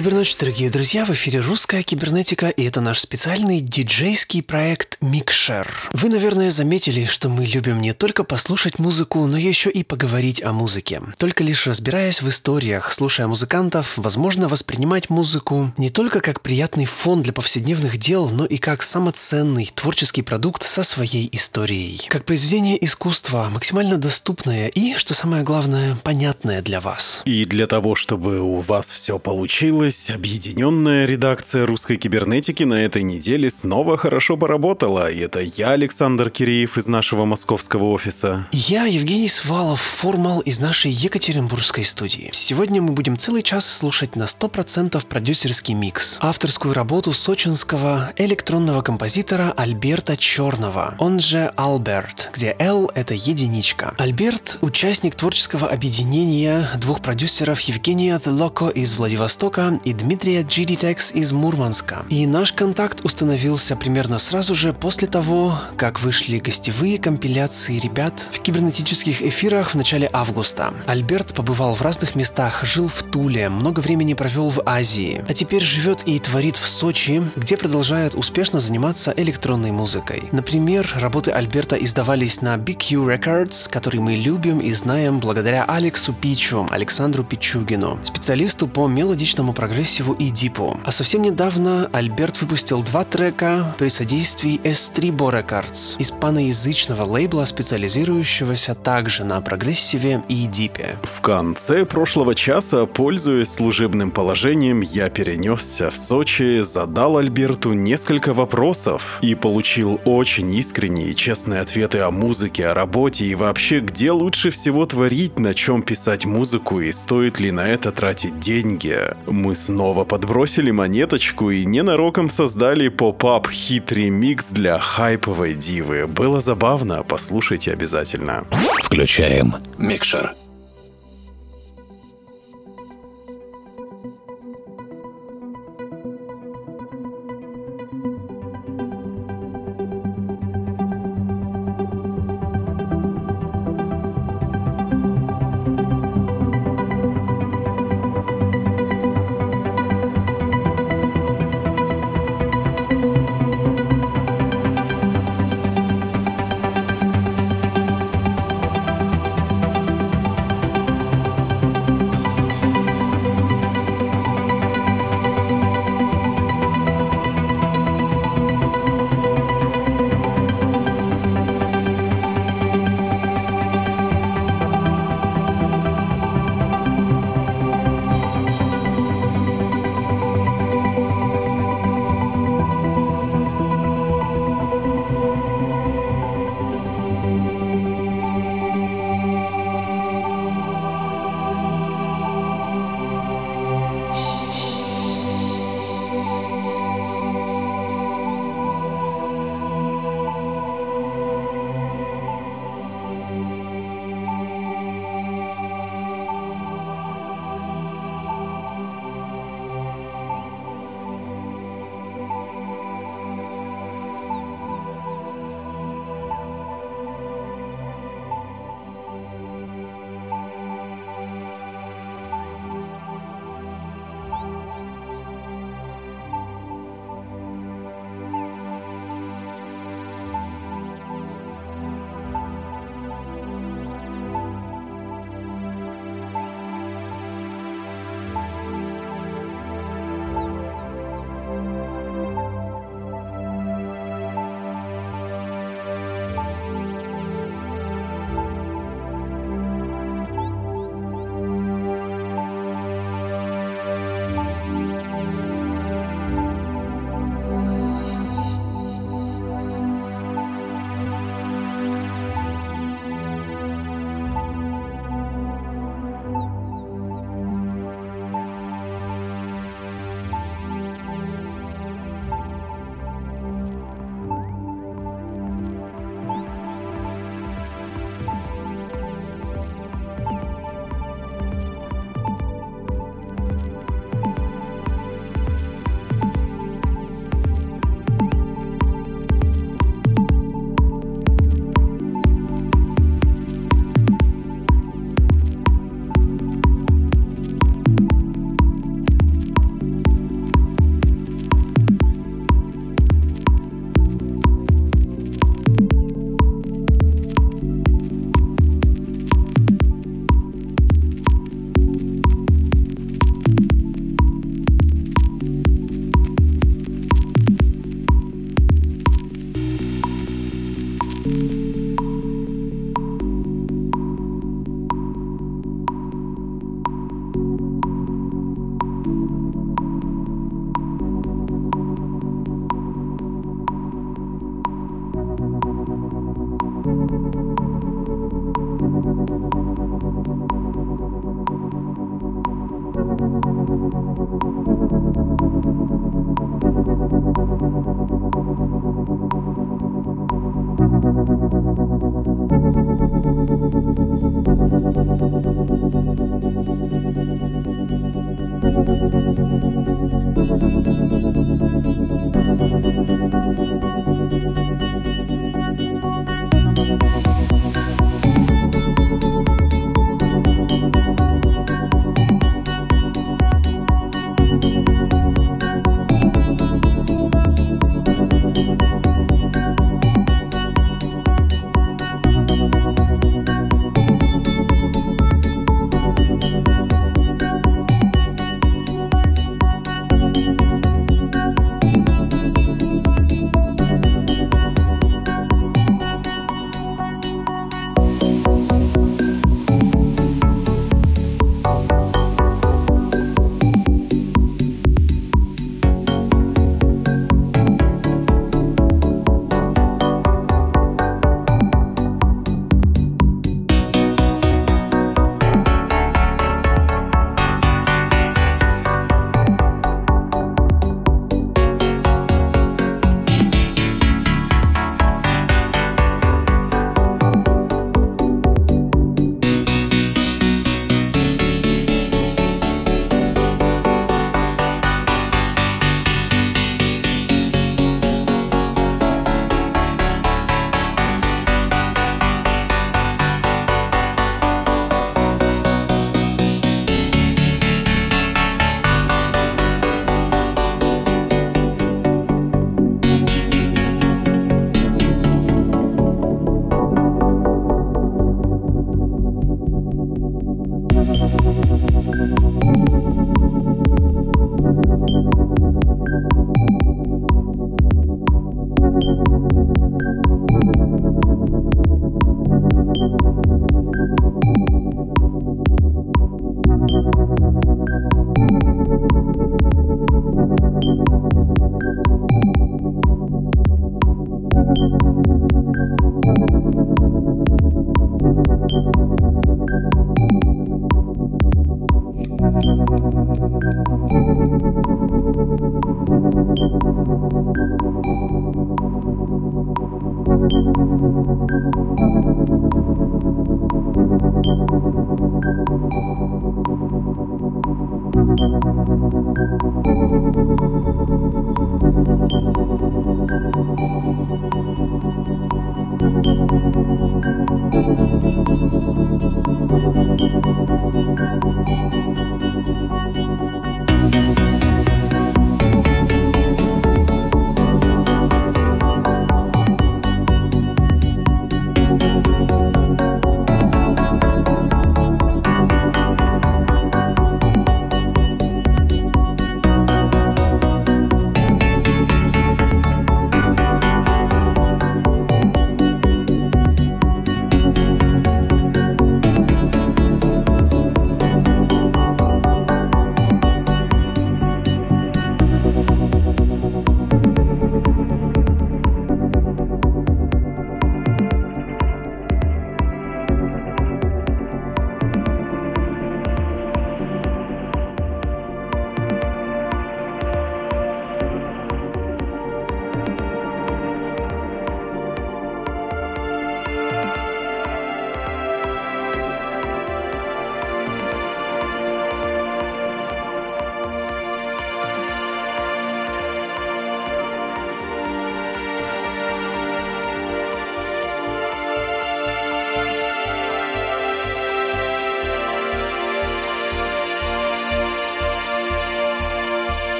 Доброй ночи, дорогие друзья! В эфире «Русская кибернетика» и это наш специальный диджейский проект «Микшер». Вы, наверное, заметили, что мы любим не только послушать музыку, но еще и поговорить о музыке. Только лишь разбираясь в историях, слушая музыкантов, возможно воспринимать музыку не только как приятный фон для повседневных дел, но и как самоценный творческий продукт со своей историей. Как произведение искусства, максимально доступное и, что самое главное, понятное для вас. И для того, чтобы у вас все получилось, Оказалось, объединенная редакция русской кибернетики на этой неделе снова хорошо поработала. И это я, Александр Киреев из нашего московского офиса. Я, Евгений Свалов, формал из нашей Екатеринбургской студии. Сегодня мы будем целый час слушать на 100% продюсерский микс. Авторскую работу сочинского электронного композитора Альберта Черного, он же Алберт, где L — это единичка. Альберт — участник творческого объединения двух продюсеров Евгения The из Владивостока и Дмитрия GDTEX из Мурманска. И наш контакт установился примерно сразу же после того, как вышли гостевые компиляции ребят в кибернетических эфирах в начале августа. Альберт побывал в разных местах, жил в Туле, много времени провел в Азии, а теперь живет и творит в Сочи, где продолжает успешно заниматься электронной музыкой. Например, работы Альберта издавались на BQ Records, который мы любим и знаем благодаря Алексу Пичу, Александру Пичугину, специалисту по мелодичному программированию прогрессиву и дипу. А совсем недавно Альберт выпустил два трека при содействии S3Bo Records, испаноязычного лейбла, специализирующегося также на прогрессиве и дипе. В конце прошлого часа, пользуясь служебным положением, я перенесся в Сочи, задал Альберту несколько вопросов и получил очень искренние и честные ответы о музыке, о работе и вообще, где лучше всего творить, на чем писать музыку и стоит ли на это тратить деньги. Мы снова подбросили монеточку и ненароком создали поп-ап хитрый микс для хайповой дивы. Было забавно, послушайте обязательно. Включаем микшер.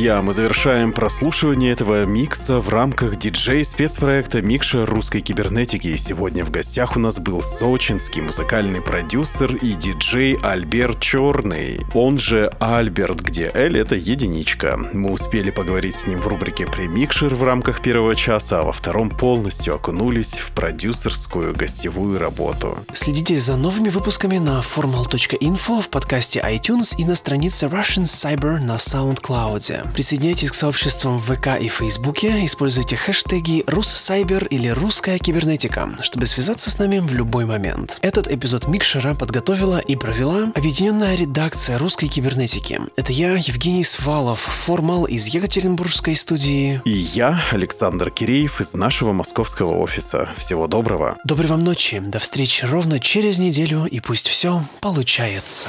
Друзья, мы завершаем прослушивание этого микса в рамках диджей-спецпроекта «Микша русской кибернетики». И сегодня в гостях у нас был сочинский музыкальный продюсер и диджей Альберт Черный. Он же Альберт, где L — это единичка. Мы успели поговорить с ним в рубрике «Премикшер» в рамках первого часа, а во втором полностью окунулись в продюсерскую гостевую работу. Следите за новыми выпусками на formal.info в подкасте iTunes и на странице Russian Cyber на SoundCloud. Присоединяйтесь к сообществам в ВК и Фейсбуке, используйте хэштеги «Руссайбер» или «Русская кибернетика», чтобы связаться с нами в любой момент. Этот эпизод Микшера подготовила и провела объединенная редакция русской кибернетики. Это я, Евгений Свалов, формал из Екатеринбургской студии. И я, Александр Киреев, из нашего московского офиса. Всего доброго. Доброй вам ночи, до встречи ровно через неделю, и пусть все получается.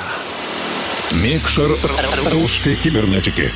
Микшер русской кибернетики.